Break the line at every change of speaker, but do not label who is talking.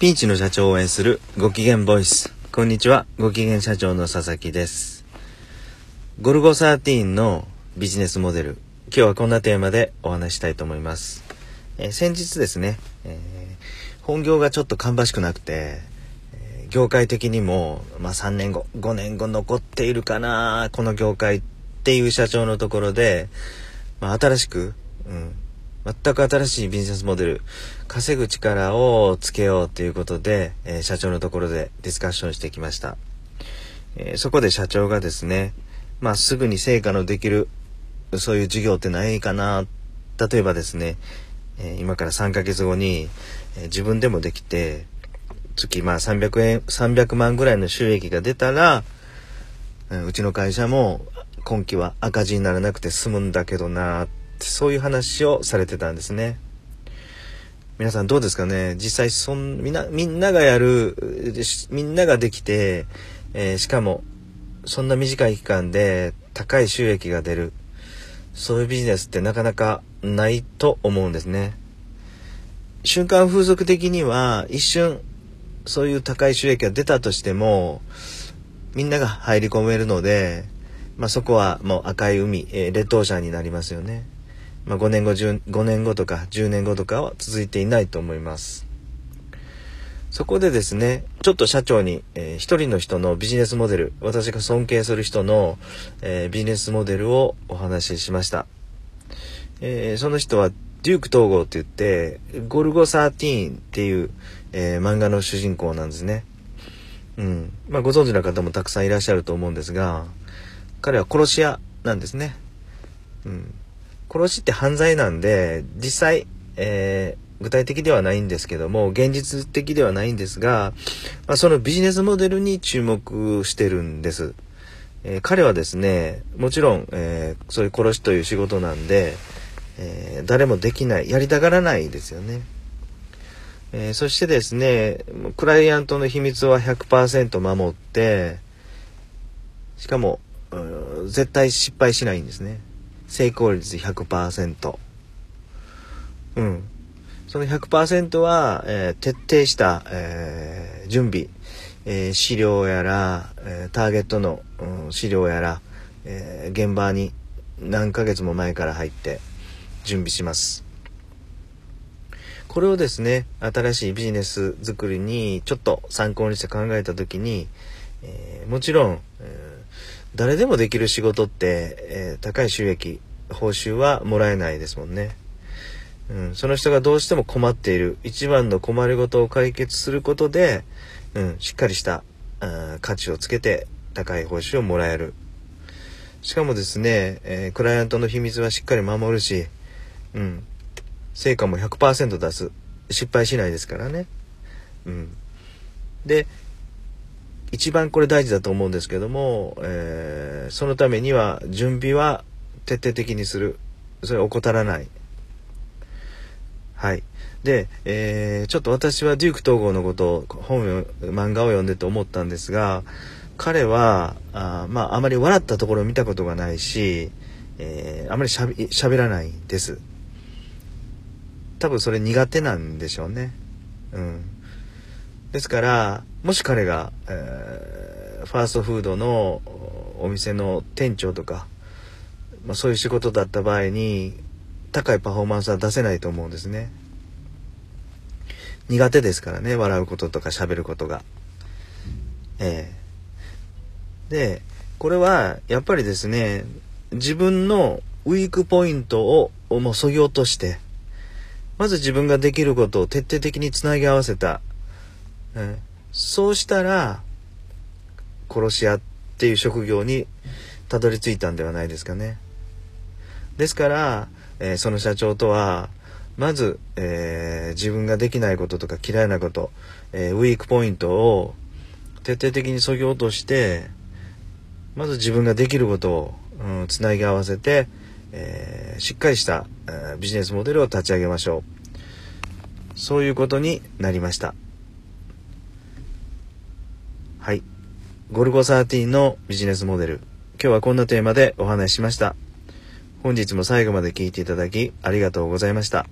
ピンチの社長を応援するご機嫌ボイス。こんにちは、ご機嫌社長の佐々木です。ゴルゴ13のビジネスモデル。今日はこんなテーマでお話したいと思います。えー先日ですね、えー本業がちょっと芳しくなくて、えー業界的にも、まあ、3年後、5年後残っているかな、この業界っていう社長のところで、まあ、新しく、うん、全く新しいビジネスモデル、稼ぐ力をつけようということで、え社長のところでディスカッションしてきました。えそこで社長がですね、まあ、すぐに成果のできる、そういう事業ってないかな。例えばですね、え今から3ヶ月後に、え自分でもできて、月まあ300円、300万ぐらいの収益が出たら、うんうちの会社も今期は赤字にならなくて済むんだけどなっそういう話をされてたんですね。皆さんどうですかね？実際そんみんなみんながやるみんなができて、えーしかもそんな短い期間で高い収益が出るそういうビジネスってなかなかないと思うんですね。瞬間風速的には一瞬そういう高い収益が出たとしてもみんなが入り込めるので、まあ、そこはもう赤い海、えー、レッドオーシャンになりますよね。まあ、5年後5年後とか10年後とかは続いていないと思います。そこでですね、ちょっと社長に、えー一人の人のビジネスモデル、私が尊敬する人の、えービジネスモデルをお話ししました。えーその人はデューク統合って言って、ゴルゴ13っていう、えー漫画の主人公なんですね。うん。まあご存知の方もたくさんいらっしゃると思うんですが、彼は殺し屋なんですね。うん。殺しって犯罪なんで、実際、えー具体的ではないんですけども、現実的ではないんですが、まあ、そのビジネスモデルに注目してるんです。えー彼はですね、もちろん、えーそういう殺しという仕事なんで、え誰もできない、やりたがらないですよね。えそしてですね、クライアントの秘密は100%守って、しかも、絶対失敗しないんですね。成功率100%。うん。その100%は、えー徹底した、えー準備、えー資料やら、えーターゲットの、うん資料やら、えー現場に何ヶ月も前から入って準備します。これをですね、新しいビジネス作りにちょっと参考にして考えたときに、えーもちろん、誰でもできる仕事って、えー高い収益、報酬はもらえないですもんね。うん、その人がどうしても困っている一番の困りごとを解決することで、うん、しっかりしたあー価値をつけて高い報酬をもらえる。しかもですね、えークライアントの秘密はしっかり守るし、うん、成果も100%出す。失敗しないですからね、うん、で一番これ大事だと思うんですけども、えーそのためには準備は徹底的にする。それを怠らない。はい。で、えーちょっと私はデューク統合のことを本を漫画を読んでて思ったんですが彼はあまああまり笑ったところを見たことがないし、えーあまりしゃべ喋らないです。多分それ苦手なんでしょうね。うん。ですからもし彼が、えーファーストフードのお店の店長とか、まあ、そういう仕事だった場合に高いパフォーマンスは出せないと思うんですね。苦手ですからね笑うこととか喋ることが。ええでこれはやっぱりですね自分のウィークポイントをもうそぎ落としてまず自分ができることを徹底的につなぎ合わせた、えそうしたら殺し屋っていう職業にたどり着いたんではないですかね。ですから、えーその社長とはまず、えー自分ができないこととか嫌いなこと、えーウィークポイントを徹底的に削ぎ落としてまず自分ができることを、うん、つなぎ合わせて、えーしっかりした、えービジネスモデルを立ち上げましょう。そういうことになりましたはいゴルゴ13のビジネスモデル今日はこんなテーマでお話ししました本日も最後まで聴いていただきありがとうございました。